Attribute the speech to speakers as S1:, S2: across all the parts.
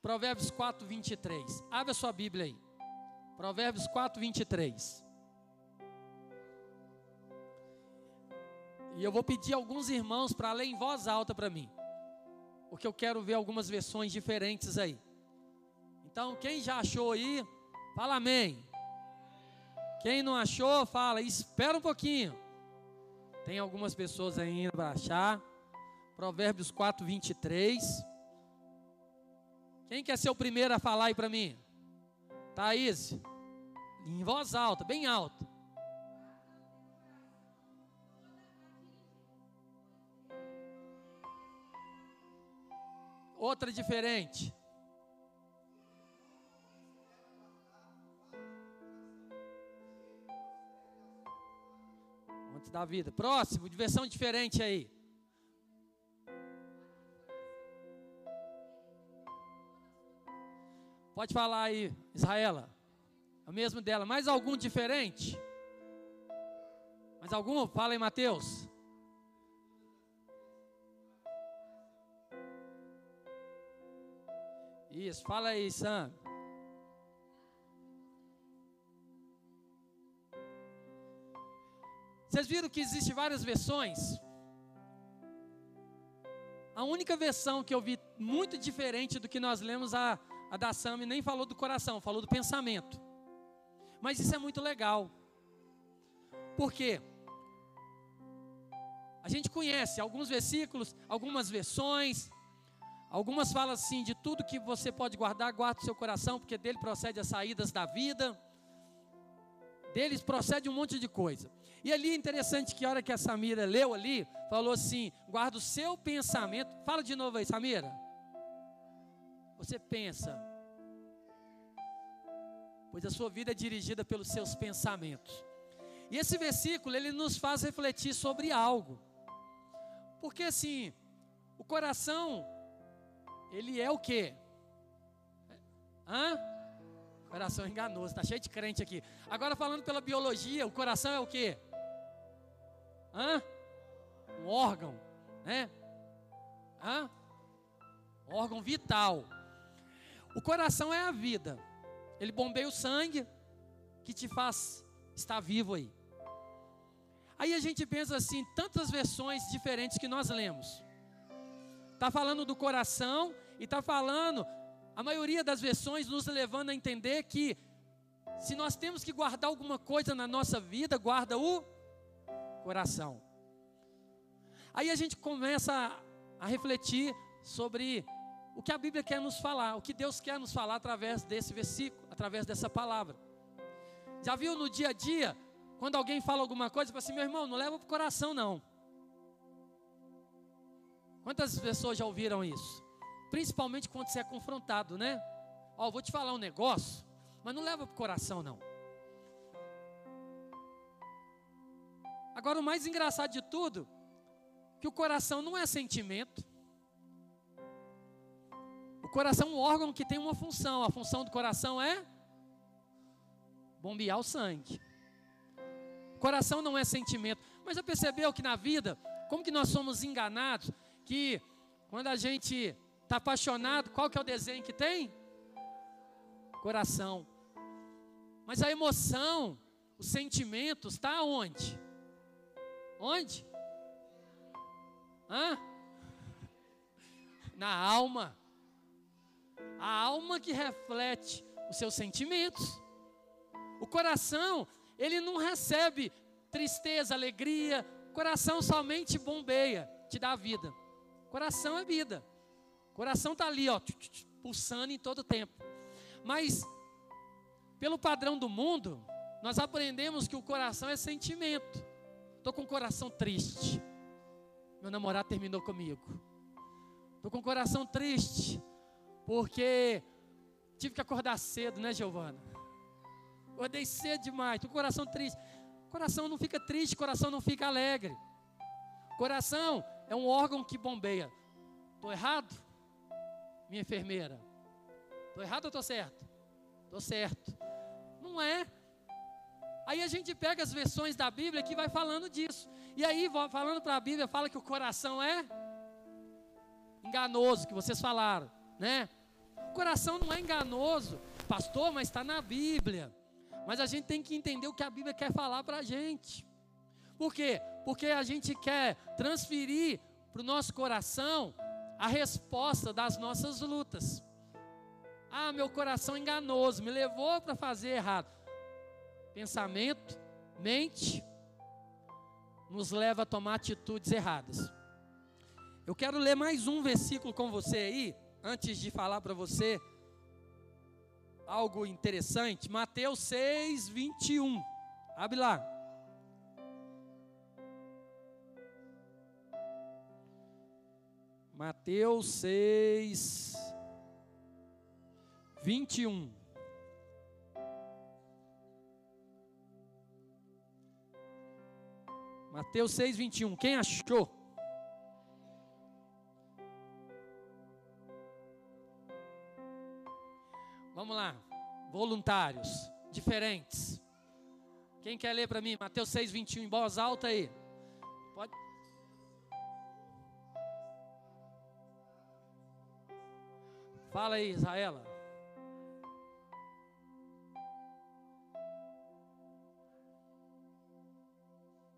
S1: Provérbios 4, 23. Abre a sua Bíblia aí. Provérbios 4, 23. E eu vou pedir alguns irmãos para ler em voz alta para mim. Porque eu quero ver algumas versões diferentes aí. Então, quem já achou aí, fala amém. Quem não achou, fala, espera um pouquinho. Tem algumas pessoas ainda para achar. Provérbios 4, 23. Quem quer ser o primeiro a falar aí para mim? Thaís, em voz alta, bem alta. Outra diferente. Antes da vida. Próximo, diversão diferente aí. Pode falar aí, Israela. É o mesmo dela. Mais algum diferente? Mais algum? Fala aí, Mateus. Isso, fala aí, Sam. Vocês viram que existem várias versões? A única versão que eu vi muito diferente do que nós lemos a a da Sami nem falou do coração, falou do pensamento. Mas isso é muito legal. Por quê? A gente conhece alguns versículos, algumas versões, algumas falam assim: de tudo que você pode guardar, guarda o seu coração, porque dele procede as saídas da vida, deles procede um monte de coisa. E ali é interessante que a hora que a Samira leu ali, falou assim: guarda o seu pensamento. Fala de novo aí, Samira. Você pensa, pois a sua vida é dirigida pelos seus pensamentos. E esse versículo ele nos faz refletir sobre algo. Porque assim, o coração ele é o quê? Hã? Coração enganoso, tá cheio de crente aqui. Agora falando pela biologia, o coração é o quê? Hã? Um órgão, né? Hã? Um órgão vital. O coração é a vida. Ele bombeia o sangue que te faz estar vivo aí. Aí a gente pensa assim, tantas versões diferentes que nós lemos. Está falando do coração e está falando, a maioria das versões nos levando a entender que se nós temos que guardar alguma coisa na nossa vida, guarda o coração. Aí a gente começa a, refletir sobre o que a Bíblia quer nos falar, o que Deus quer nos falar através desse versículo, através dessa palavra. Já viu no dia a dia, quando alguém fala alguma coisa, fala assim: meu irmão, não leva para o coração, não. Quantas pessoas já ouviram isso? Principalmente quando você é confrontado, né? Ó, oh, vou te falar um negócio, mas não leva para o coração, não. Agora, o mais engraçado de tudo, que o coração não é sentimento. Coração é um órgão que tem uma função. A função do coração é bombear o sangue. Coração não é sentimento. Mas já percebeu que na vida, como que nós somos enganados? Que quando a gente está apaixonado, qual que é o desenho que tem? Coração. Mas a emoção, os sentimentos, está onde? Onde? Hã? Na alma a alma que reflete os seus sentimentos. O coração, ele não recebe tristeza, alegria, o coração somente bombeia, te dá vida. O coração é vida. O coração está ali, ó, pulsando em todo tempo. Mas, pelo padrão do mundo, nós aprendemos que o coração é sentimento. Estou com o coração triste. Meu namorado terminou comigo. Estou com o coração triste porque tive que acordar cedo, né, Giovana? Acordei cedo demais, tô com o coração triste. Coração não fica triste, coração não fica alegre. Coração é um órgão que bombeia. Estou errado? Minha enfermeira. Estou errado ou estou certo? Estou certo. Não é. Aí a gente pega as versões da Bíblia que vai falando disso. E aí, falando para a Bíblia, fala que o coração é enganoso que vocês falaram, né? Coração não é enganoso, pastor, mas está na Bíblia. Mas a gente tem que entender o que a Bíblia quer falar para a gente. Por quê? Porque a gente quer transferir para o nosso coração a resposta das nossas lutas. Ah, meu coração enganoso me levou para fazer errado. Pensamento, mente, nos leva a tomar atitudes erradas. Eu quero ler mais um versículo com você aí, antes de falar para você algo interessante. Mateus 6, 21. Abre lá. Mateus 6, 21. Mateus 6, 21. Quem achou? Vamos lá. Voluntários, diferentes. Quem quer ler para mim? Mateus 6, 21, em voz alta aí. Pode. Fala aí, Israela.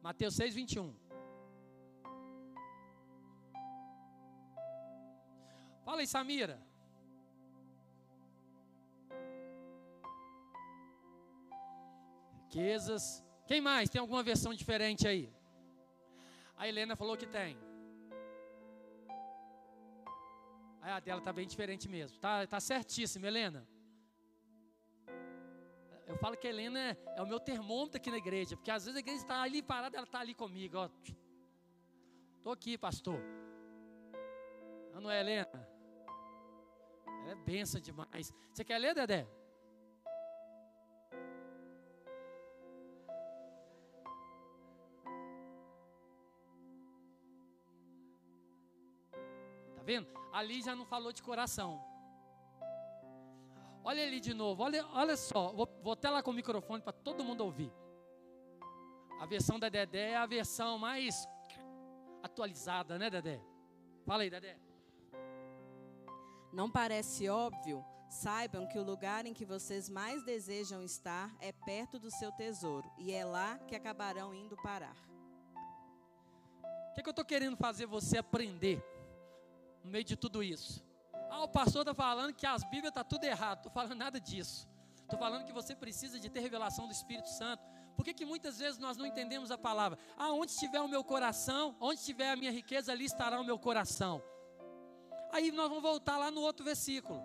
S1: Mateus 6, 21. Fala aí, Samira. Riquezas. Quem mais? Tem alguma versão diferente aí? A Helena falou que tem. A dela está bem diferente mesmo. Tá, tá certíssimo, Helena. Eu falo que a Helena é, é, o meu termômetro aqui na igreja, porque às vezes a igreja está ali parada, ela está ali comigo, ó. Estou aqui, pastor. Não é, Helena? Ela é benção demais. Você quer ler, Dedé? Vendo? Ali já não falou de coração. Olha ali de novo, olha, olha só, vou, vou até lá com o microfone para todo mundo ouvir. A versão da Dedé é a versão mais atualizada, né, Dedé? Fala aí, Dedé.
S2: Não parece óbvio? Saibam que o lugar em que vocês mais desejam estar é perto do seu tesouro, e é lá que acabarão indo parar.
S1: O que, é que eu estou querendo fazer você aprender no meio de tudo isso? Ah, o pastor está falando que as Bíblias tá tudo errado. Estou falando nada disso. Estou falando que você precisa de ter revelação do Espírito Santo. Por que, que muitas vezes nós não entendemos a palavra? Ah, onde estiver o meu coração, onde estiver a minha riqueza, ali estará o meu coração. Aí nós vamos voltar lá no outro versículo.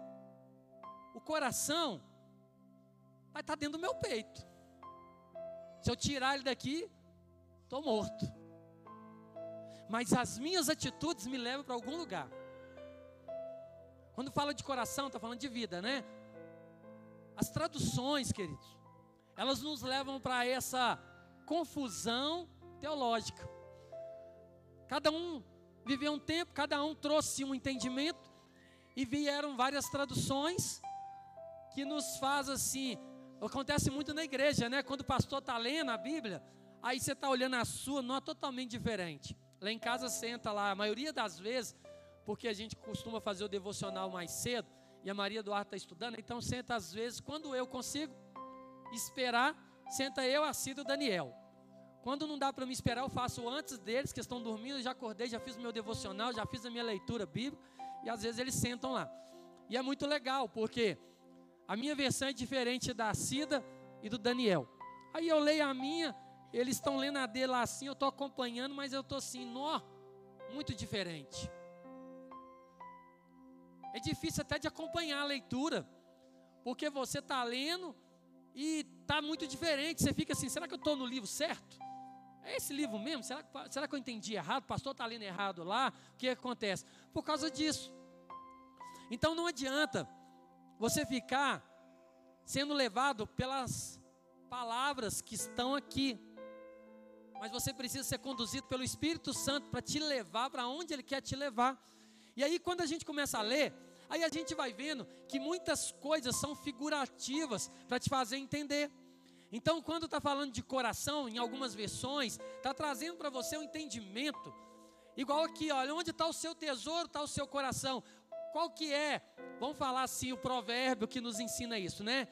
S1: O coração vai estar tá dentro do meu peito. Se eu tirar ele daqui, estou morto. Mas as minhas atitudes me levam para algum lugar. Quando fala de coração, está falando de vida, né? As traduções, queridos, elas nos levam para essa confusão teológica. Cada um viveu um tempo, cada um trouxe um entendimento e vieram várias traduções que nos faz assim. Acontece muito na igreja, né? Quando o pastor está lendo a Bíblia, aí você está olhando a sua, não é totalmente diferente. Lá em casa senta lá, a maioria das vezes porque a gente costuma fazer o devocional mais cedo e a Maria Duarte está estudando, então senta às vezes, quando eu consigo esperar, senta eu, a Cida e o Daniel. Quando não dá para me esperar, eu faço antes deles, que estão dormindo, já acordei, já fiz o meu devocional, já fiz a minha leitura bíblica, e às vezes eles sentam lá. E é muito legal, porque a minha versão é diferente da Cida e do Daniel. Aí eu leio a minha, eles estão lendo a dele lá assim, eu estou acompanhando, mas eu estou assim, nó, muito diferente. É difícil até de acompanhar a leitura, porque você está lendo e está muito diferente. Você fica assim: será que eu estou no livro certo? É esse livro mesmo? Será, será que eu entendi errado? O pastor está lendo errado lá? O que acontece? Por causa disso. Então não adianta você ficar sendo levado pelas palavras que estão aqui. Mas você precisa ser conduzido pelo Espírito Santo para te levar para onde Ele quer te levar. E aí, quando a gente começa a ler, aí a gente vai vendo que muitas coisas são figurativas para te fazer entender. Então, quando está falando de coração, em algumas versões, está trazendo para você um entendimento Igual aqui, olha, onde está o seu tesouro, está o seu coração. Qual que é, vamos falar assim, o provérbio que nos ensina isso, né?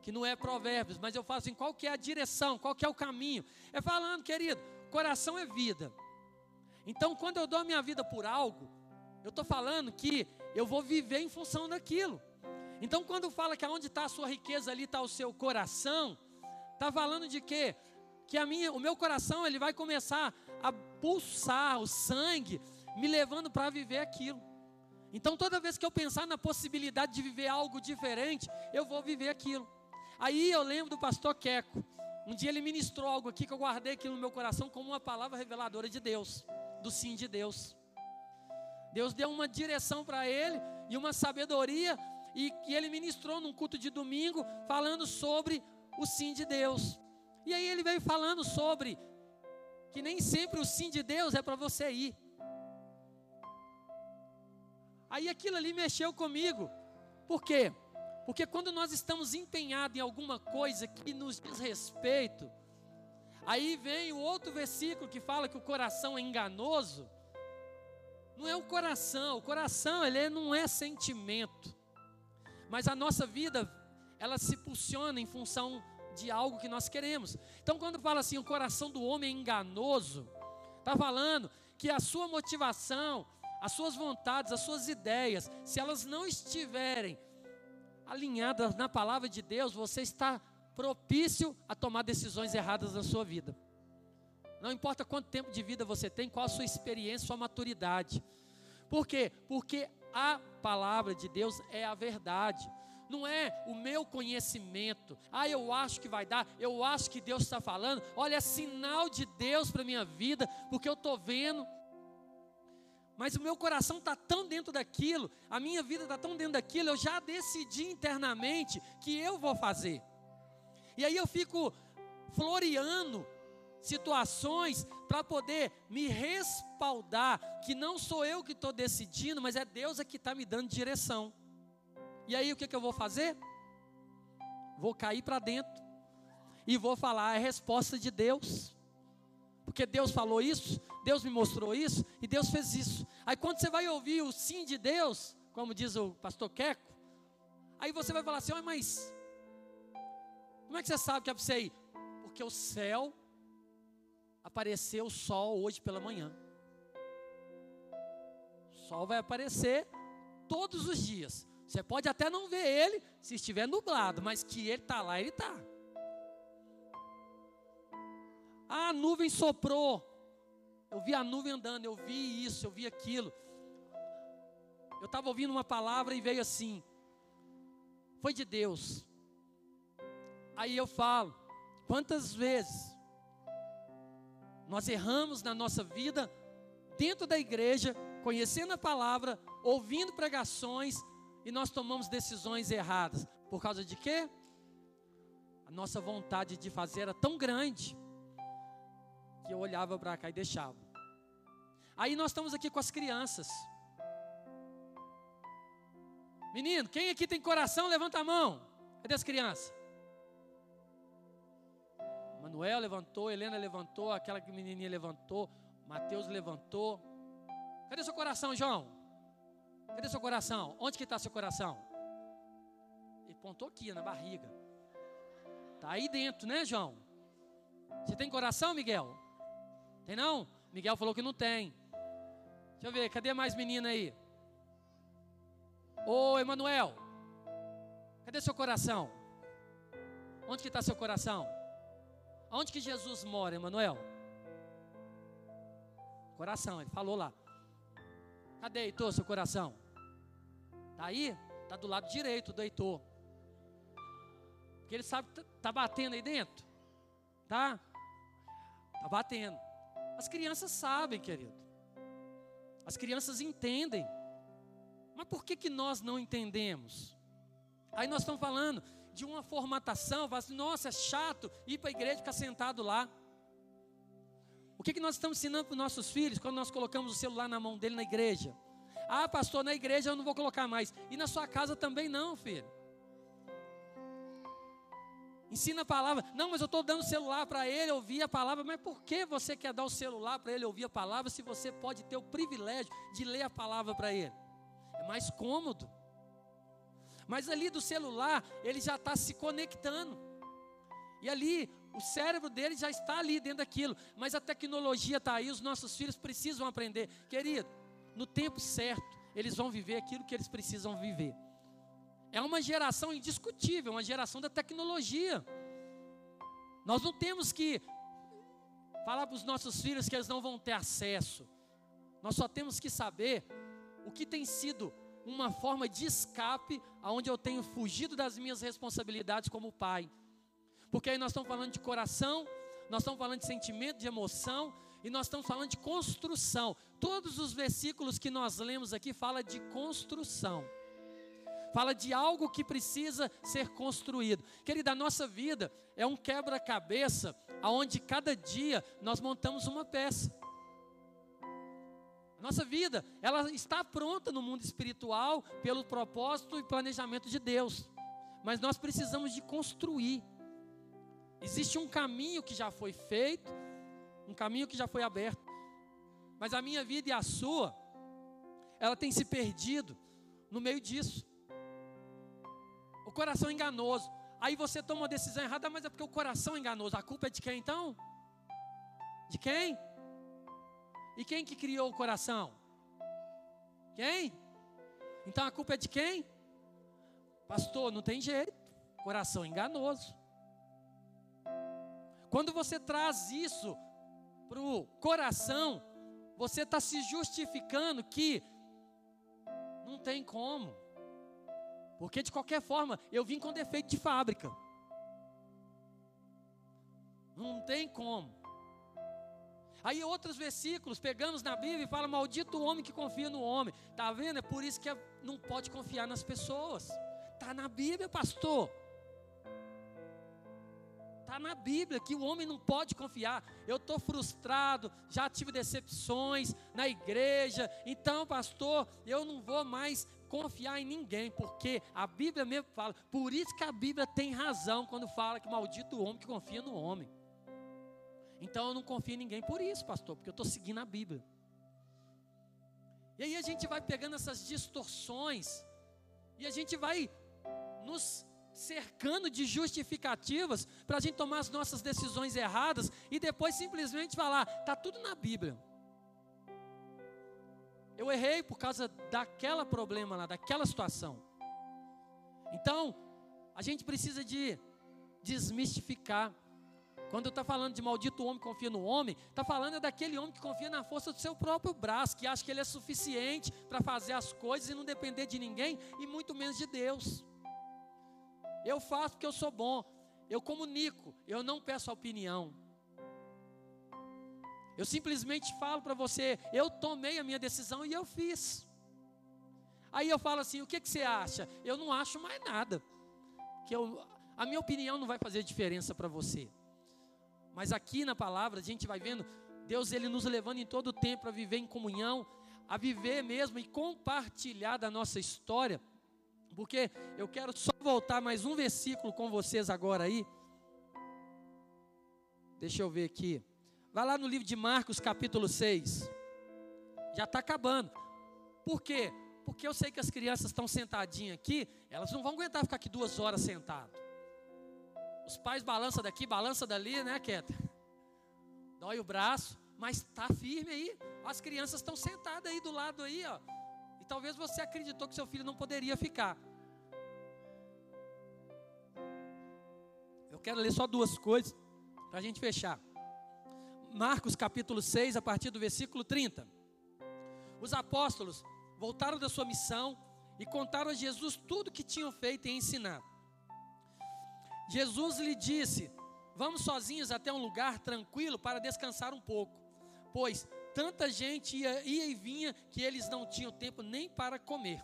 S1: Que não é provérbios, mas eu falo assim, qual que é a direção, qual que é o caminho? É falando, querido, coração é vida. Então, quando eu dou a minha vida por algo, eu estou falando que eu vou viver em função daquilo. Então, quando fala que aonde está a sua riqueza, ali está o seu coração, está falando de quê? Que a minha, o meu coração ele vai começar a pulsar o sangue, me levando para viver aquilo. Então, toda vez que eu pensar na possibilidade de viver algo diferente, eu vou viver aquilo. Aí eu lembro do pastor Queco. Um dia ele ministrou algo aqui que eu guardei aqui no meu coração como uma palavra reveladora de Deus, do sim de Deus. Deus deu uma direção para ele e uma sabedoria, e que ele ministrou num culto de domingo, falando sobre o sim de Deus. E aí ele veio falando sobre que nem sempre o sim de Deus é para você ir. Aí aquilo ali mexeu comigo. Por quê? Porque quando nós estamos empenhados em alguma coisa que nos diz respeito, aí vem o outro versículo que fala que o coração é enganoso. Não é o coração, o coração ele não é sentimento. Mas a nossa vida, ela se impulsiona em função de algo que nós queremos. Então, quando fala assim, o coração do homem é enganoso, está falando que a sua motivação, as suas vontades, as suas ideias, se elas não estiverem alinhadas na palavra de Deus, você está propício a tomar decisões erradas na sua vida. Não importa quanto tempo de vida você tem, qual a sua experiência, sua maturidade. Por quê? Porque a palavra de Deus é a verdade não é o meu conhecimento. Ah, eu acho que vai dar, eu acho que Deus está falando. Olha, é sinal de Deus para a minha vida, porque eu estou vendo. Mas o meu coração está tão dentro daquilo, a minha vida está tão dentro daquilo, eu já decidi internamente que eu vou fazer. E aí eu fico floreando situações para poder me respaldar que não sou eu que estou decidindo, mas é Deus é que está me dando direção. E aí o que, que eu vou fazer? Vou cair para dentro e vou falar a resposta de Deus. Porque Deus falou isso, Deus me mostrou isso e Deus fez isso. Aí quando você vai ouvir o sim de Deus, como diz o pastor Queco, aí você vai falar assim: mas como é que você sabe que é para você ir? Porque o céu apareceu o sol hoje pela manhã. O sol vai aparecer todos os dias. Você pode até não ver ele se estiver nublado, mas que ele está lá, ele está. A nuvem soprou. Eu vi a nuvem andando, eu vi isso, eu vi aquilo. Eu estava ouvindo uma palavra e veio assim. Foi de Deus. Aí eu falo, quantas vezes nós erramos na nossa vida dentro da igreja, conhecendo a palavra, ouvindo pregações, e nós tomamos decisões erradas. Por causa de quê? A nossa vontade de fazer era tão grande que eu olhava para cá e deixava. Aí nós estamos aqui com as crianças. Menino, quem aqui tem coração, levanta a mão. Cadê as crianças? Manuel levantou, Helena levantou, aquela menininha levantou, Mateus levantou. Cadê seu coração, João? Cadê seu coração? Onde que está seu coração? Ele pontou aqui na barriga. Está aí dentro, né, João? Você tem coração, Miguel? Tem não? Miguel falou que não tem. Deixa eu ver, cadê mais menina aí? Ô, Emanuel, cadê seu coração? Onde que está seu coração? Onde que Jesus mora, Emanuel? Coração, ele falou lá. Cadê, Heitor, seu coração? Está aí? Está do lado direito do Heitor. Porque ele sabe que está tá batendo aí dentro. Tá? Está batendo. As crianças sabem, querido. As crianças entendem. Mas por que, que nós não entendemos? Aí nós estamos falando de uma formatação, assim, nossa, é chato ir para a igreja e ficar sentado lá. O que, que nós estamos ensinando para os nossos filhos quando nós colocamos o celular na mão dele na igreja? Ah, pastor, na igreja eu não vou colocar mais. E na sua casa também não, filho. Ensina a palavra. Não, mas eu estou dando o celular para ele ouvir a palavra. Mas por que você quer dar o celular para ele ouvir a palavra se você pode ter o privilégio de ler a palavra para ele? É mais cômodo. Mas ali do celular, ele já está se conectando. E ali, o cérebro dele já está ali dentro daquilo. Mas a tecnologia está aí, os nossos filhos precisam aprender. Querido, no tempo certo, eles vão viver aquilo que eles precisam viver. É uma geração indiscutível, uma geração da tecnologia. Nós não temos que falar para os nossos filhos que eles não vão ter acesso. Nós só temos que saber o que tem sido uma forma de escape aonde eu tenho fugido das minhas responsabilidades como pai. Porque aí nós estamos falando de coração, nós estamos falando de sentimento, de emoção, e nós estamos falando de construção. Todos os versículos que nós lemos aqui fala de construção fala de algo que precisa ser construído. Querida, a nossa vida é um quebra-cabeça, aonde cada dia nós montamos uma peça. Nossa vida, ela está pronta no mundo espiritual pelo propósito e planejamento de Deus. Mas nós precisamos de construir. Existe um caminho que já foi feito, um caminho que já foi aberto. Mas a minha vida e a sua, ela tem se perdido no meio disso. O coração é enganoso. Aí você toma uma decisão errada, mas é porque o coração é enganoso. A culpa é de quem então? De quem? E quem que criou o coração? Quem? Então a culpa é de quem? Pastor, não tem jeito. Coração enganoso. Quando você traz isso para o coração, você está se justificando que não tem como. Porque de qualquer forma, eu vim com defeito de fábrica. Não tem como. Aí outros versículos, pegamos na Bíblia e fala: Maldito o homem que confia no homem. Tá vendo? É por isso que não pode confiar nas pessoas. Tá na Bíblia, pastor. Tá na Bíblia que o homem não pode confiar. Eu estou frustrado, já tive decepções na igreja. Então, pastor, eu não vou mais confiar em ninguém, porque a Bíblia mesmo fala, por isso que a Bíblia tem razão quando fala que maldito o homem que confia no homem. Então eu não confio em ninguém por isso, pastor, porque eu estou seguindo a Bíblia. E aí a gente vai pegando essas distorções, e a gente vai nos cercando de justificativas para a gente tomar as nossas decisões erradas e depois simplesmente falar, está tudo na Bíblia. Eu errei por causa daquela problema lá, daquela situação. Então, a gente precisa de desmistificar. Quando está falando de maldito homem confia no homem, está falando daquele homem que confia na força do seu próprio braço, que acha que ele é suficiente para fazer as coisas e não depender de ninguém, e muito menos de Deus. Eu faço porque eu sou bom, eu comunico, eu não peço opinião. Eu simplesmente falo para você, eu tomei a minha decisão e eu fiz. Aí eu falo assim, o que, que você acha? Eu não acho mais nada. Que eu, a minha opinião não vai fazer diferença para você. Mas aqui na palavra a gente vai vendo Deus ele nos levando em todo o tempo a viver em comunhão, a viver mesmo e compartilhar da nossa história. Porque eu quero só voltar mais um versículo com vocês agora aí. Deixa eu ver aqui. Vai lá no livro de Marcos, capítulo 6. Já está acabando. Por quê? Porque eu sei que as crianças estão sentadinhas aqui, elas não vão aguentar ficar aqui duas horas sentado. Os pais balançam daqui, balançam dali, né, Keta? Dói o braço, mas está firme aí. As crianças estão sentadas aí do lado aí, ó. E talvez você acreditou que seu filho não poderia ficar. Eu quero ler só duas coisas para a gente fechar. Marcos capítulo 6, a partir do versículo 30. Os apóstolos voltaram da sua missão e contaram a Jesus tudo que tinham feito e ensinado. Jesus lhe disse: Vamos sozinhos até um lugar tranquilo para descansar um pouco, pois tanta gente ia, ia e vinha que eles não tinham tempo nem para comer.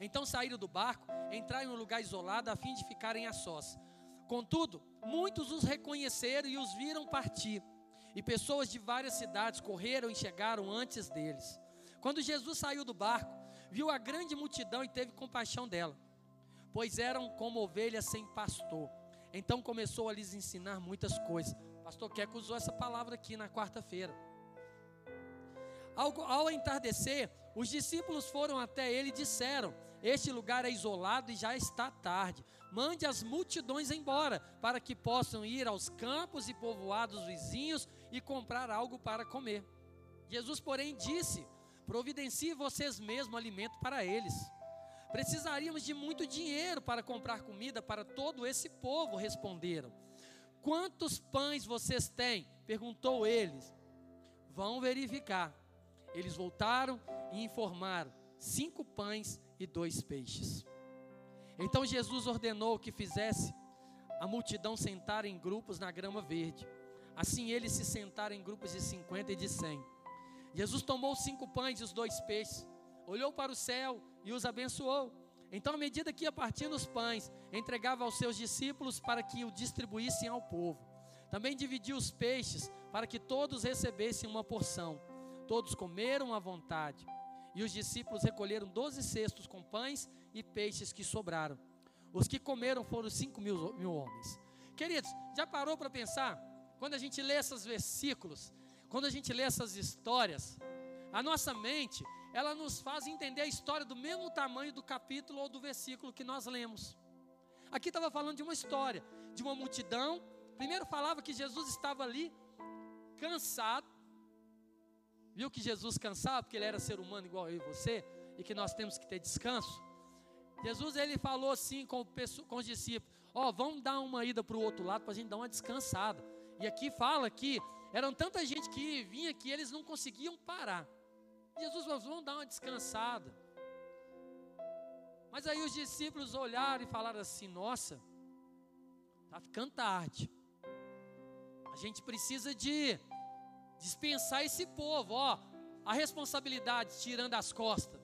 S1: Então saíram do barco, entraram em um lugar isolado a fim de ficarem a sós. Contudo, muitos os reconheceram e os viram partir e pessoas de várias cidades correram e chegaram antes deles. Quando Jesus saiu do barco, viu a grande multidão e teve compaixão dela, pois eram como ovelhas sem pastor. Então começou a lhes ensinar muitas coisas. Pastor Queco usou essa palavra aqui na quarta-feira. Ao, ao entardecer, os discípulos foram até ele e disseram: Este lugar é isolado e já está tarde. Mande as multidões embora, para que possam ir aos campos e povoados vizinhos e comprar algo para comer. Jesus, porém, disse: Providencie vocês mesmos alimento para eles. Precisaríamos de muito dinheiro para comprar comida para todo esse povo, responderam. Quantos pães vocês têm? perguntou eles. Vão verificar. Eles voltaram e informaram: cinco pães e dois peixes. Então Jesus ordenou que fizesse a multidão sentar em grupos na grama verde. Assim eles se sentaram em grupos de cinquenta e de cem. Jesus tomou cinco pães e os dois peixes, olhou para o céu e os abençoou. Então, à medida que ia partindo os pães, entregava aos seus discípulos para que o distribuíssem ao povo. Também dividiu os peixes para que todos recebessem uma porção. Todos comeram à vontade. E os discípulos recolheram doze cestos com pães e peixes que sobraram. Os que comeram foram cinco mil, mil homens. Queridos, já parou para pensar? Quando a gente lê esses versículos, quando a gente lê essas histórias, a nossa mente ela nos faz entender a história do mesmo tamanho do capítulo ou do versículo que nós lemos. Aqui estava falando de uma história, de uma multidão. Primeiro falava que Jesus estava ali, cansado. Viu que Jesus cansava, porque ele era ser humano igual eu e você, e que nós temos que ter descanso. Jesus ele falou assim com, com os discípulos: Ó, oh, vamos dar uma ida para o outro lado para a gente dar uma descansada. E aqui fala que eram tanta gente que vinha que eles não conseguiam parar. Jesus vamos dar uma descansada. Mas aí os discípulos olharam e falaram assim: nossa, está ficando tarde. A gente precisa de dispensar esse povo, ó, a responsabilidade tirando as costas.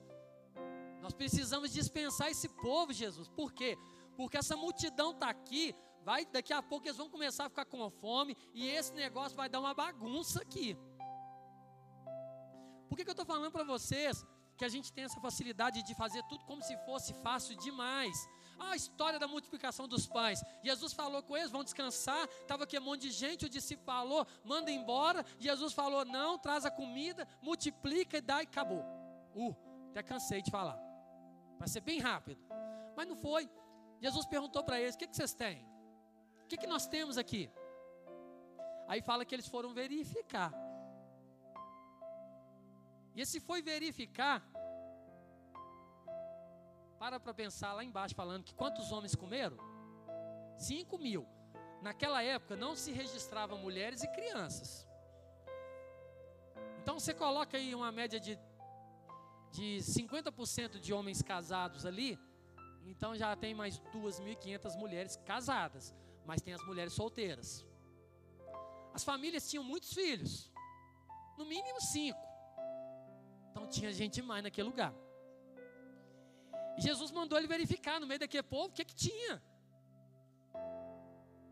S1: Nós precisamos dispensar esse povo, Jesus. Por quê? Porque essa multidão está aqui, vai, daqui a pouco eles vão começar a ficar com fome e esse negócio vai dar uma bagunça aqui. Por que, que eu estou falando para vocês que a gente tem essa facilidade de fazer tudo como se fosse fácil demais? Ah, a história da multiplicação dos pães. Jesus falou com eles, vão descansar. Estava aqui um monte de gente. O discípulo falou, manda embora. Jesus falou, não, traz a comida, multiplica e dá e acabou. Uh, até cansei de falar. Para ser bem rápido. Mas não foi. Jesus perguntou para eles: o que, que vocês têm? O que, que nós temos aqui? Aí fala que eles foram verificar. E esse foi verificar, para para pensar lá embaixo, falando que quantos homens comeram? Cinco mil. Naquela época não se registravam mulheres e crianças. Então você coloca aí uma média de, de 50% de homens casados ali, então já tem mais 2.500 mulheres casadas, mas tem as mulheres solteiras. As famílias tinham muitos filhos, no mínimo cinco. Tinha gente demais naquele lugar. E Jesus mandou ele verificar no meio daquele povo o que, que tinha.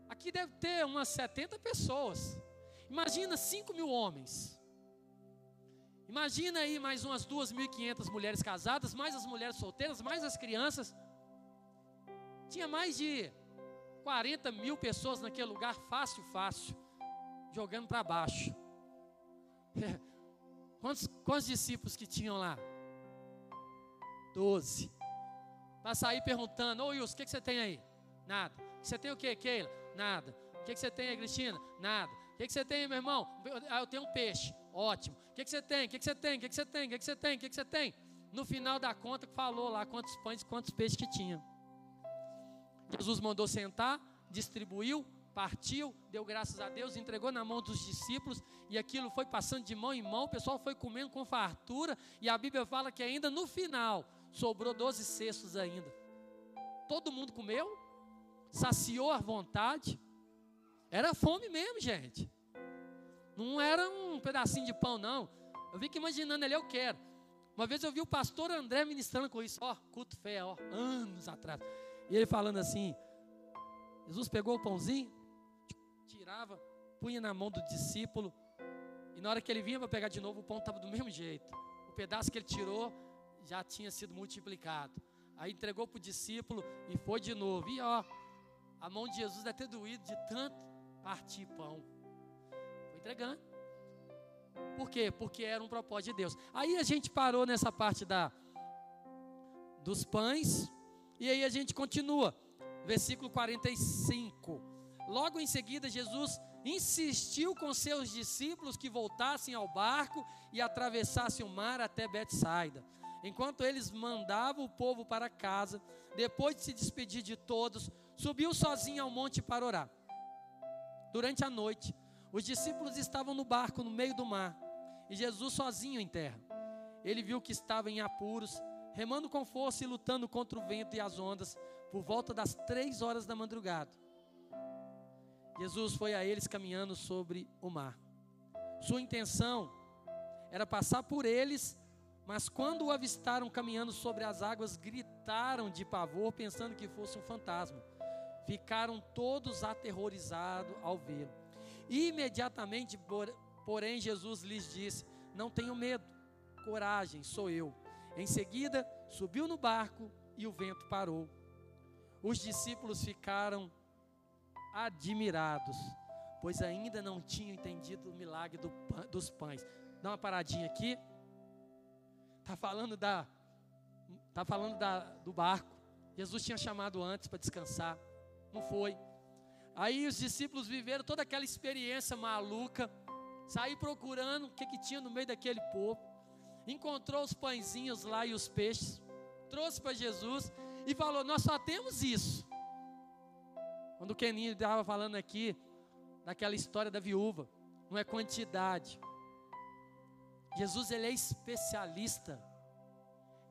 S1: Aqui deve ter umas 70 pessoas. Imagina 5 mil homens. Imagina aí mais umas 2.500 mulheres casadas, mais as mulheres solteiras, mais as crianças. Tinha mais de 40 mil pessoas naquele lugar, fácil, fácil, jogando para baixo. Quantos, quantos discípulos que tinham lá? Doze. Para sair perguntando, ô Wilson, o que, que você tem aí? Nada. Você tem o que, Keila? Nada. O que, que você tem aí, Cristina? Nada. O que, que você tem, meu irmão? Ah, eu tenho um peixe. Ótimo. O que, que você tem? O que, que você tem? O que, que você tem? O que, que você tem? O que, que você tem? No final da conta, falou lá quantos pães e quantos peixes que tinha. Jesus mandou sentar, distribuiu, partiu, deu graças a Deus, entregou na mão dos discípulos e aquilo foi passando de mão em mão, o pessoal foi comendo com fartura e a Bíblia fala que ainda no final sobrou 12 cestos ainda. Todo mundo comeu, saciou à vontade. Era fome mesmo, gente. Não era um pedacinho de pão, não. Eu que imaginando ali, eu quero. Uma vez eu vi o pastor André ministrando com isso, ó, culto fé, ó, anos atrás. E ele falando assim: Jesus pegou o pãozinho, tirava, punha na mão do discípulo, e na hora que ele vinha para pegar de novo, o pão estava do mesmo jeito. O pedaço que ele tirou já tinha sido multiplicado. Aí entregou para o discípulo e foi de novo. E ó, A mão de Jesus deve ter doído de tanto partir pão. Foi entregando. Por quê? Porque era um propósito de Deus. Aí a gente parou nessa parte da dos pães e aí a gente continua. Versículo 45. Logo em seguida Jesus insistiu com seus discípulos que voltassem ao barco e atravessassem o mar até Betsaida. Enquanto eles mandavam o povo para casa, depois de se despedir de todos, subiu sozinho ao monte para orar. Durante a noite, os discípulos estavam no barco no meio do mar e Jesus sozinho em terra. Ele viu que estava em apuros, remando com força e lutando contra o vento e as ondas, por volta das três horas da madrugada. Jesus foi a eles caminhando sobre o mar. Sua intenção era passar por eles, mas quando o avistaram caminhando sobre as águas, gritaram de pavor, pensando que fosse um fantasma. Ficaram todos aterrorizados ao vê-lo. Imediatamente, porém, Jesus lhes disse: Não tenham medo, coragem, sou eu. Em seguida, subiu no barco e o vento parou. Os discípulos ficaram admirados, pois ainda não tinham entendido o milagre do, dos pães. Dá uma paradinha aqui. Tá falando da tá falando da, do barco. Jesus tinha chamado antes para descansar. Não foi. Aí os discípulos viveram toda aquela experiência maluca, sair procurando o que, que tinha no meio daquele povo. Encontrou os pãezinhos lá e os peixes, trouxe para Jesus e falou: Nós só temos isso. Quando o Keninho estava falando aqui daquela história da viúva, não é quantidade. Jesus ele é especialista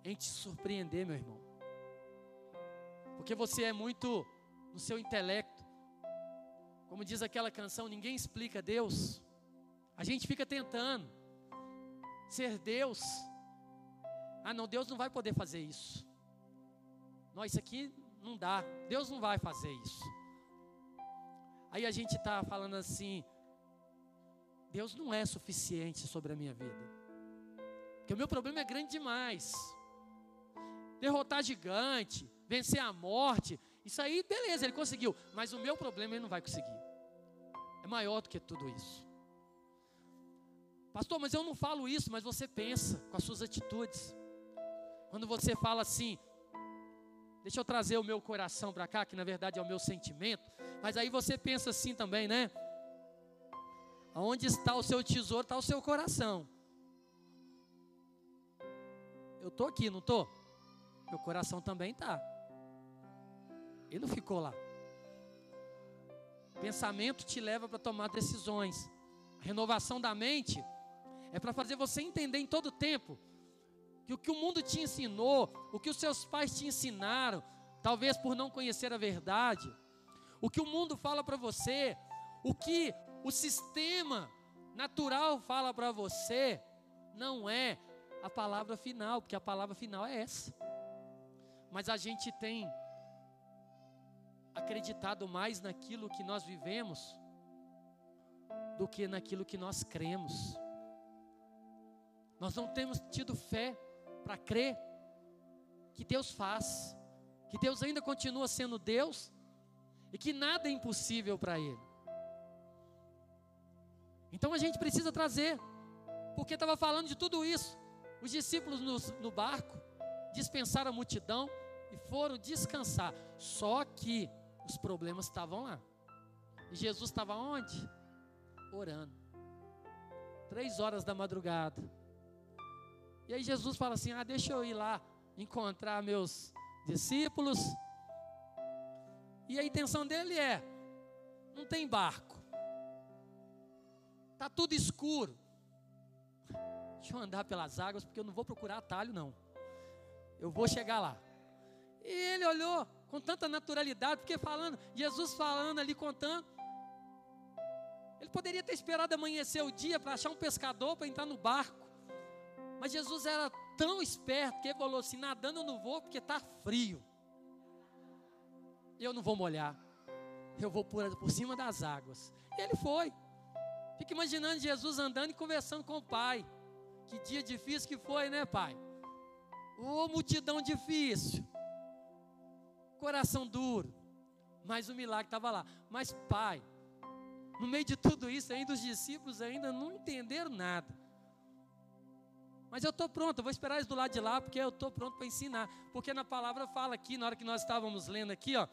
S1: em te surpreender, meu irmão. Porque você é muito no seu intelecto. Como diz aquela canção, ninguém explica Deus. A gente fica tentando ser Deus. Ah, não, Deus não vai poder fazer isso. Não, isso aqui não dá. Deus não vai fazer isso. Aí a gente está falando assim: Deus não é suficiente sobre a minha vida. Porque o meu problema é grande demais. Derrotar gigante, vencer a morte, isso aí, beleza, ele conseguiu. Mas o meu problema ele não vai conseguir. É maior do que tudo isso. Pastor, mas eu não falo isso, mas você pensa com as suas atitudes. Quando você fala assim, deixa eu trazer o meu coração para cá, que na verdade é o meu sentimento. Mas aí você pensa assim também, né? Onde está o seu tesouro, está o seu coração. Eu estou aqui, não estou? Meu coração também está. Ele não ficou lá. Pensamento te leva para tomar decisões. A renovação da mente é para fazer você entender em todo tempo que o que o mundo te ensinou, o que os seus pais te ensinaram, talvez por não conhecer a verdade, o que o mundo fala para você, o que o sistema natural fala para você, não é a palavra final, porque a palavra final é essa. Mas a gente tem acreditado mais naquilo que nós vivemos do que naquilo que nós cremos. Nós não temos tido fé para crer que Deus faz, que Deus ainda continua sendo Deus e que nada é impossível para Ele. Então a gente precisa trazer, porque estava falando de tudo isso. Os discípulos no, no barco dispensaram a multidão e foram descansar. Só que os problemas estavam lá. E Jesus estava onde? Orando. Três horas da madrugada. E aí Jesus fala assim: Ah, deixa eu ir lá encontrar meus discípulos e a intenção dele é: não tem barco, está tudo escuro. Deixa eu andar pelas águas, porque eu não vou procurar atalho, não. Eu vou chegar lá. E ele olhou com tanta naturalidade, porque falando, Jesus falando ali, contando. Ele poderia ter esperado amanhecer o dia para achar um pescador para entrar no barco. Mas Jesus era tão esperto que ele falou assim: nadando eu não vou porque está frio eu não vou molhar, eu vou por, por cima das águas. E ele foi. Fica imaginando Jesus andando e conversando com o pai. Que dia difícil que foi, né, pai? Ô oh, multidão difícil, coração duro. Mas o milagre estava lá. Mas, pai, no meio de tudo isso, ainda os discípulos ainda não entenderam nada. Mas eu estou pronto, eu vou esperar eles do lado de lá, porque eu estou pronto para ensinar. Porque na palavra fala aqui, na hora que nós estávamos lendo aqui, ó,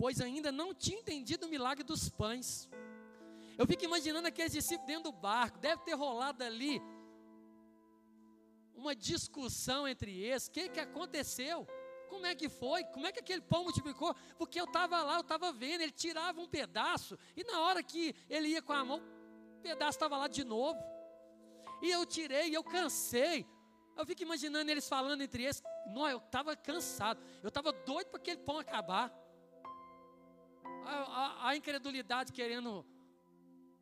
S1: pois ainda não tinha entendido o milagre dos pães. Eu fico imaginando aqueles discípulos dentro do barco, deve ter rolado ali uma discussão entre eles. O que, que aconteceu? Como é que foi? Como é que aquele pão multiplicou? Porque eu estava lá, eu estava vendo, ele tirava um pedaço, e na hora que ele ia com a mão, o pedaço estava lá de novo. E eu tirei, eu cansei. Eu fico imaginando eles falando entre eles. Não, eu estava cansado. Eu estava doido para aquele pão acabar. A, a, a incredulidade querendo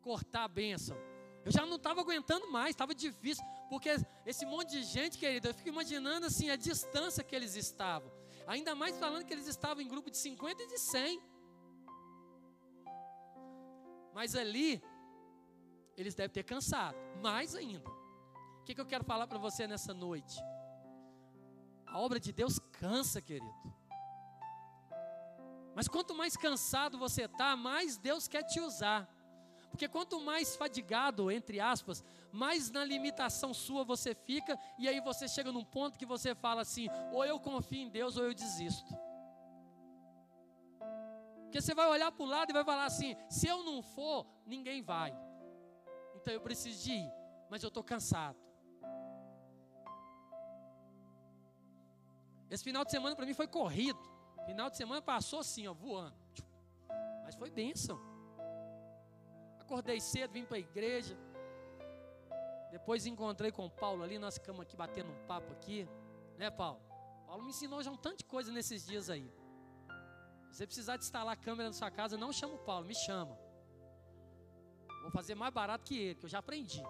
S1: cortar a bênção. Eu já não estava aguentando mais, estava difícil, porque esse monte de gente, querido, eu fico imaginando assim a distância que eles estavam. Ainda mais falando que eles estavam em grupo de 50 e de 100. Mas ali, eles devem ter cansado, mais ainda. O que, que eu quero falar para você nessa noite? A obra de Deus cansa, querido. Mas quanto mais cansado você está, mais Deus quer te usar. Porque quanto mais fadigado, entre aspas, mais na limitação sua você fica, e aí você chega num ponto que você fala assim: ou eu confio em Deus, ou eu desisto. Porque você vai olhar para o lado e vai falar assim: se eu não for, ninguém vai. Então eu preciso de ir, mas eu estou cansado. Esse final de semana para mim foi corrido. Final de semana passou assim, ó, voando. Mas foi bênção acordei cedo, vim para a igreja. Depois encontrei com o Paulo ali, nós ficamos aqui batendo um papo aqui. Né, Paulo? Paulo me ensinou já um tanto de coisa nesses dias aí. Se você precisar de instalar a câmera na sua casa, não chama o Paulo, me chama. Vou fazer mais barato que ele, que eu já aprendi.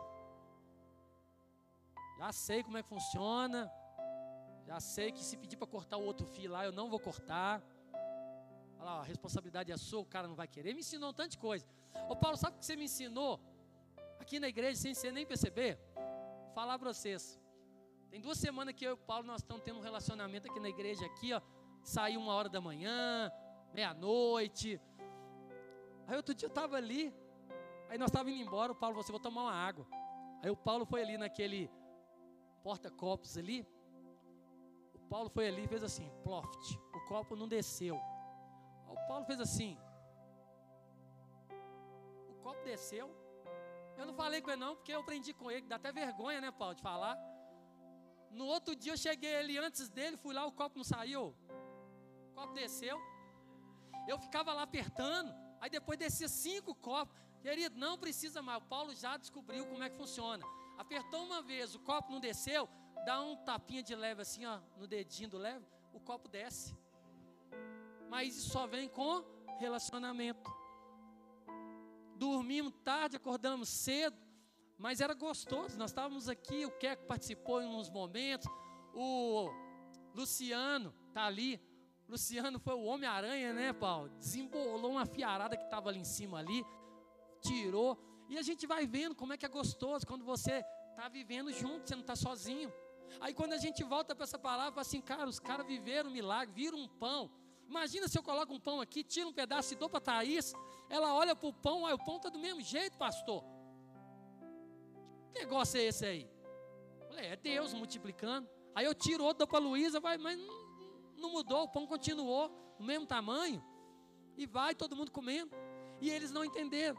S1: Já sei como é que funciona. Já sei que se pedir para cortar o outro fio lá, eu não vou cortar. Olha lá, a responsabilidade é sua, o cara não vai querer. Me ensinou um tanto de coisa. Ô Paulo, sabe o que você me ensinou? Aqui na igreja, sem você nem perceber? Vou falar para vocês. Tem duas semanas que eu e o Paulo nós estamos tendo um relacionamento aqui na igreja, aqui, ó. Uma hora da manhã, meia-noite. Aí outro dia eu estava ali, aí nós estávamos indo embora, o Paulo falou assim, vou tomar uma água. Aí o Paulo foi ali naquele porta-copos ali. Paulo foi ali e fez assim, ploft. O copo não desceu. O Paulo fez assim. O copo desceu. Eu não falei com ele não, porque eu aprendi com ele, dá até vergonha, né, Paulo, de falar. No outro dia eu cheguei ali antes dele, fui lá, o copo não saiu. O copo desceu. Eu ficava lá apertando, aí depois descia cinco copos. Querido, não precisa mais. O Paulo já descobriu como é que funciona. Apertou uma vez, o copo não desceu, dá um tapinha de leve assim, ó, no dedinho do leve, o copo desce mas isso só vem com relacionamento. Dormimos tarde, acordamos cedo, mas era gostoso. Nós estávamos aqui, o Keco participou em uns momentos, o Luciano está ali. Luciano foi o Homem-Aranha, né, Paulo? Desembolou uma fiarada que estava ali em cima ali, tirou. E a gente vai vendo como é que é gostoso quando você está vivendo junto, você não está sozinho. Aí quando a gente volta para essa palavra, assim, cara, os caras viveram um milagre, viram um pão, Imagina se eu coloco um pão aqui, tiro um pedaço e dou para Thaís. Ela olha para o pão, aí o pão está do mesmo jeito, pastor. Que negócio é esse aí? Falei, é Deus multiplicando. Aí eu tiro outro, dou para a Luísa, vai, mas não, não mudou, o pão continuou, do mesmo tamanho. E vai todo mundo comendo. E eles não entenderam.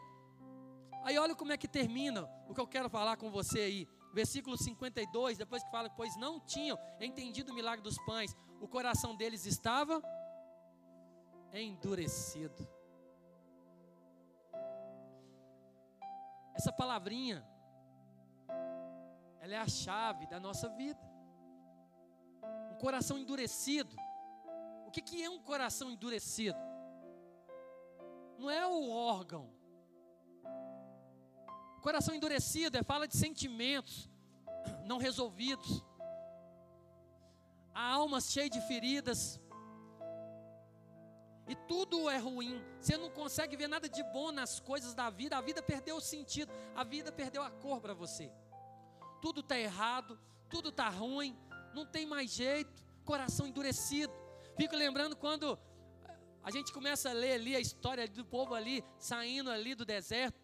S1: Aí olha como é que termina o que eu quero falar com você aí. Versículo 52, depois que fala, pois não tinham entendido o milagre dos pães, o coração deles estava endurecido. Essa palavrinha, ela é a chave da nossa vida. Um coração endurecido. O que, que é um coração endurecido? Não é o órgão. Coração endurecido é fala de sentimentos não resolvidos. A alma cheia de feridas, e tudo é ruim. Você não consegue ver nada de bom nas coisas da vida. A vida perdeu o sentido, a vida perdeu a cor para você. Tudo está errado, tudo está ruim, não tem mais jeito, coração endurecido. Fico lembrando quando A gente começa a ler ali a história do povo ali, saindo ali do deserto.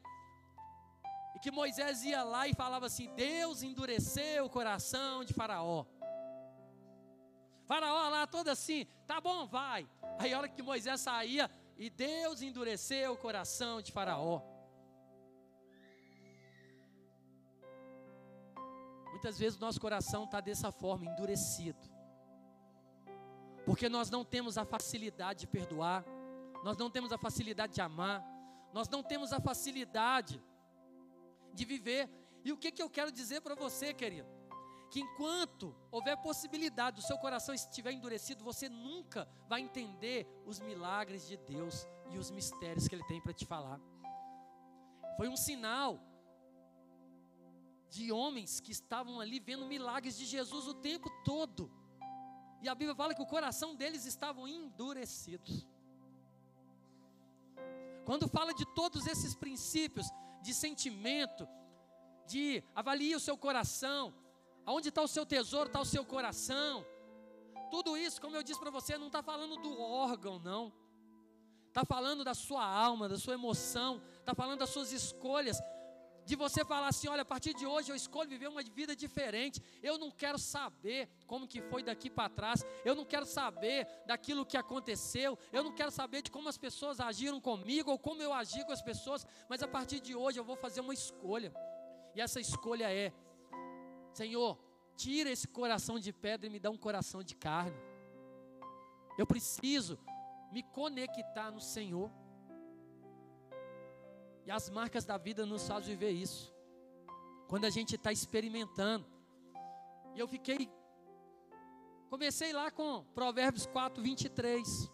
S1: E que Moisés ia lá e falava assim: Deus endureceu o coração de Faraó. Faraó lá todo assim, tá bom, vai. Aí a hora que Moisés saía, e Deus endureceu o coração de Faraó. Muitas vezes o nosso coração está dessa forma, endurecido. Porque nós não temos a facilidade de perdoar, nós não temos a facilidade de amar, nós não temos a facilidade de viver. E o que, que eu quero dizer para você, querido? Que enquanto houver possibilidade do seu coração estiver endurecido, você nunca vai entender os milagres de Deus e os mistérios que Ele tem para te falar. Foi um sinal de homens que estavam ali vendo milagres de Jesus o tempo todo. E a Bíblia fala que o coração deles estavam endurecidos. Quando fala de todos esses princípios de sentimento, de avalie o seu coração, aonde está o seu tesouro, está o seu coração. Tudo isso, como eu disse para você, não está falando do órgão, não. Está falando da sua alma, da sua emoção, está falando das suas escolhas, de você falar assim, olha, a partir de hoje eu escolho viver uma vida diferente. Eu não quero saber como que foi daqui para trás. Eu não quero saber daquilo que aconteceu. Eu não quero saber de como as pessoas agiram comigo ou como eu agi com as pessoas, mas a partir de hoje eu vou fazer uma escolha. E essa escolha é: Senhor, tira esse coração de pedra e me dá um coração de carne. Eu preciso me conectar no Senhor. E as marcas da vida nos fazem viver isso. Quando a gente está experimentando. E eu fiquei. Comecei lá com Provérbios 4, 23.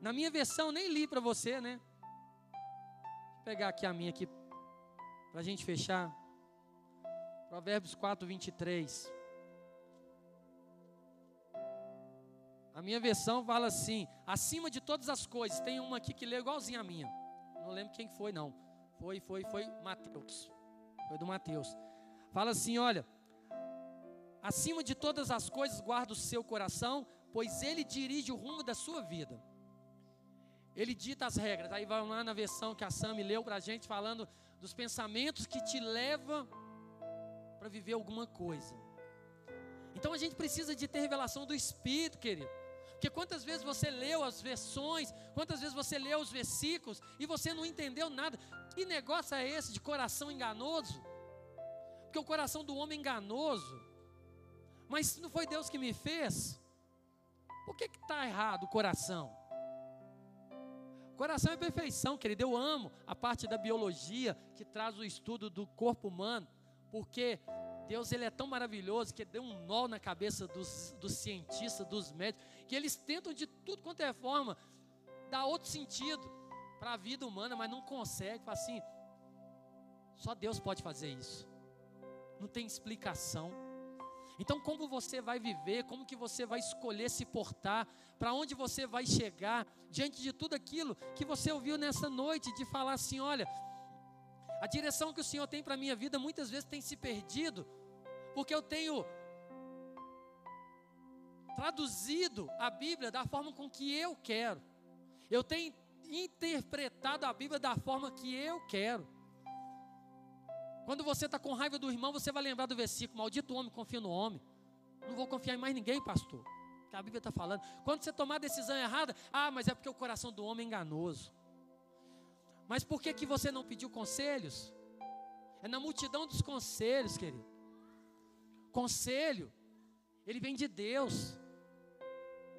S1: Na minha versão, nem li para você, né? Eu pegar aqui a minha aqui. Para a gente fechar. Provérbios 4, 23. A minha versão fala assim: acima de todas as coisas. Tem uma aqui que lê igualzinho a minha. Não lembro quem foi, não. Foi, foi, foi Mateus. Foi do Mateus. Fala assim: olha. Acima de todas as coisas, guarda o seu coração, pois ele dirige o rumo da sua vida. Ele dita as regras. Aí vamos lá na versão que a Sami leu para a gente, falando dos pensamentos que te levam para viver alguma coisa. Então a gente precisa de ter revelação do Espírito, querido. Porque quantas vezes você leu as versões, quantas vezes você leu os versículos e você não entendeu nada. Que negócio é esse de coração enganoso? Porque o coração do homem é enganoso. Mas não foi Deus que me fez? Por que está errado o coração? Coração é perfeição, querido. Eu amo a parte da biologia que traz o estudo do corpo humano, porque Deus ele é tão maravilhoso que deu um nó na cabeça dos, dos cientistas, dos médicos, que eles tentam de tudo quanto é forma dar outro sentido para a vida humana, mas não consegue. Fala assim, só Deus pode fazer isso. Não tem explicação. Então, como você vai viver, como que você vai escolher se portar, para onde você vai chegar, diante de tudo aquilo que você ouviu nessa noite, de falar assim: olha, a direção que o Senhor tem para a minha vida muitas vezes tem se perdido, porque eu tenho traduzido a Bíblia da forma com que eu quero. Eu tenho interpretado a Bíblia da forma que eu quero. Quando você está com raiva do irmão, você vai lembrar do versículo: Maldito homem, confia no homem. Não vou confiar em mais ninguém, pastor. Que a Bíblia está falando. Quando você tomar a decisão errada, ah, mas é porque o coração do homem é enganoso. Mas por que, que você não pediu conselhos? É na multidão dos conselhos, querido. Conselho, ele vem de Deus.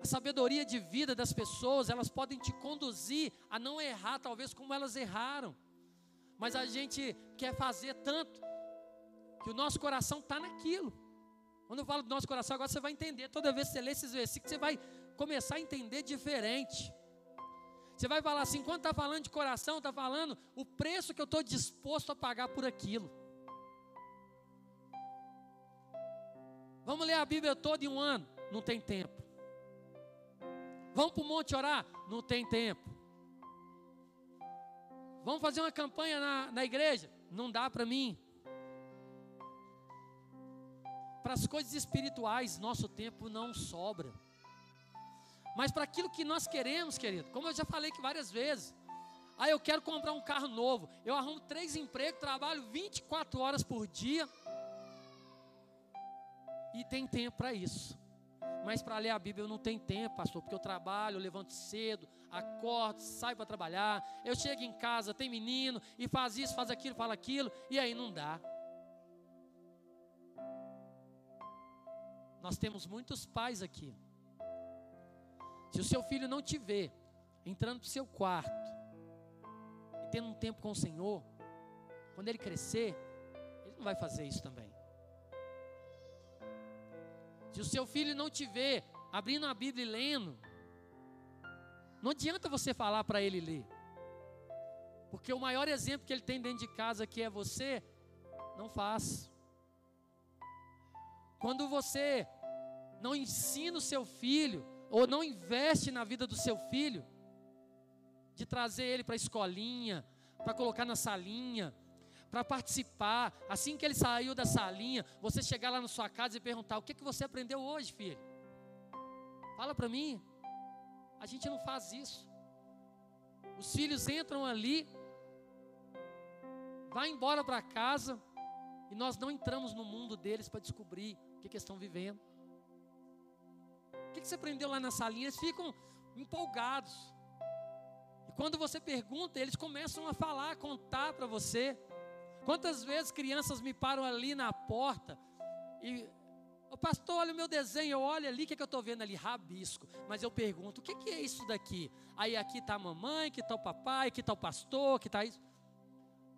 S1: A sabedoria de vida das pessoas, elas podem te conduzir a não errar, talvez como elas erraram. Mas a gente quer fazer tanto que o nosso coração está naquilo. Quando eu falo do nosso coração, agora você vai entender. Toda vez que você lê esses versículos, você vai começar a entender diferente. Você vai falar assim, quando está falando de coração, está falando o preço que eu estou disposto a pagar por aquilo. Vamos ler a Bíblia toda em um ano? Não tem tempo. Vamos para o monte orar? Não tem tempo. Vamos fazer uma campanha na, na igreja? Não dá para mim. Para as coisas espirituais, nosso tempo não sobra. Mas para aquilo que nós queremos, querido, como eu já falei que várias vezes, ah, eu quero comprar um carro novo. Eu arrumo três empregos, trabalho 24 horas por dia. E tem tempo para isso. Mas para ler a Bíblia eu não tenho tempo, pastor, porque eu trabalho, eu levanto cedo, acordo, saio para trabalhar. Eu chego em casa, tem menino, e faz isso, faz aquilo, fala aquilo, e aí não dá. Nós temos muitos pais aqui. Se o seu filho não te vê entrando para o seu quarto e tendo um tempo com o Senhor, quando ele crescer, ele não vai fazer isso também. Se o seu filho não te vê abrindo a Bíblia e lendo, não adianta você falar para ele ler. Porque o maior exemplo que ele tem dentro de casa que é você, não faz. Quando você não ensina o seu filho, ou não investe na vida do seu filho, de trazer ele para a escolinha, para colocar na salinha, para participar, assim que ele saiu da salinha, você chegar lá na sua casa e perguntar: o que, que você aprendeu hoje, filho? Fala para mim. A gente não faz isso. Os filhos entram ali, vai embora para casa, e nós não entramos no mundo deles para descobrir que, que estão vivendo. O que, você aprendeu lá na salinha? Eles ficam empolgados. E quando você pergunta, eles começam a falar, a contar para você. Quantas vezes crianças me param ali na porta e o pastor, olha o meu desenho, eu olho ali, o que, que eu estou vendo ali? Rabisco. Mas eu pergunto, o que, que é isso daqui? Aí aqui está a mamãe, aqui está o papai, aqui está o pastor, aqui está isso.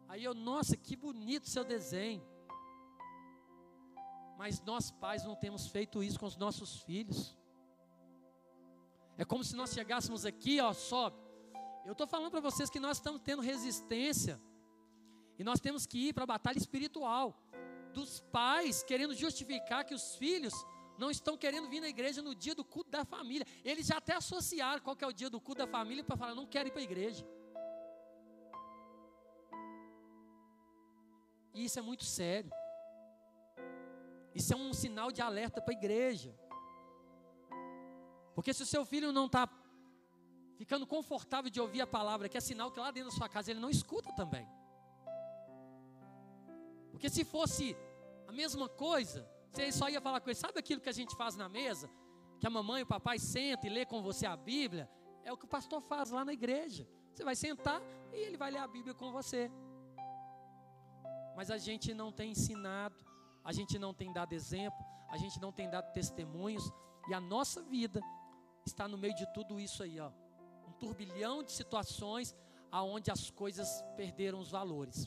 S1: Aí eu, nossa, que bonito seu desenho. Mas nós pais não temos feito isso com os nossos filhos. É como se nós chegássemos aqui, ó, sobe. Eu estou falando para vocês que nós estamos tendo resistência. E nós temos que ir para a batalha espiritual. Dos pais querendo justificar que os filhos não estão querendo vir na igreja no dia do culto da família. Eles já até associaram qual é o dia do culto da família para falar, não quero ir para a igreja. E isso é muito sério. Isso é um sinal de alerta para a igreja. Porque se o seu filho não está ficando confortável de ouvir a palavra, que é sinal que lá dentro da sua casa ele não escuta também. Porque se fosse a mesma coisa, você só ia falar com ele, sabe aquilo que a gente faz na mesa? Que a mamãe e o papai sentam e lê com você a Bíblia? É o que o pastor faz lá na igreja. Você vai sentar e ele vai ler a Bíblia com você. Mas a gente não tem ensinado, a gente não tem dado exemplo, a gente não tem dado testemunhos, e a nossa vida está no meio de tudo isso aí, ó. Um turbilhão de situações aonde as coisas perderam os valores.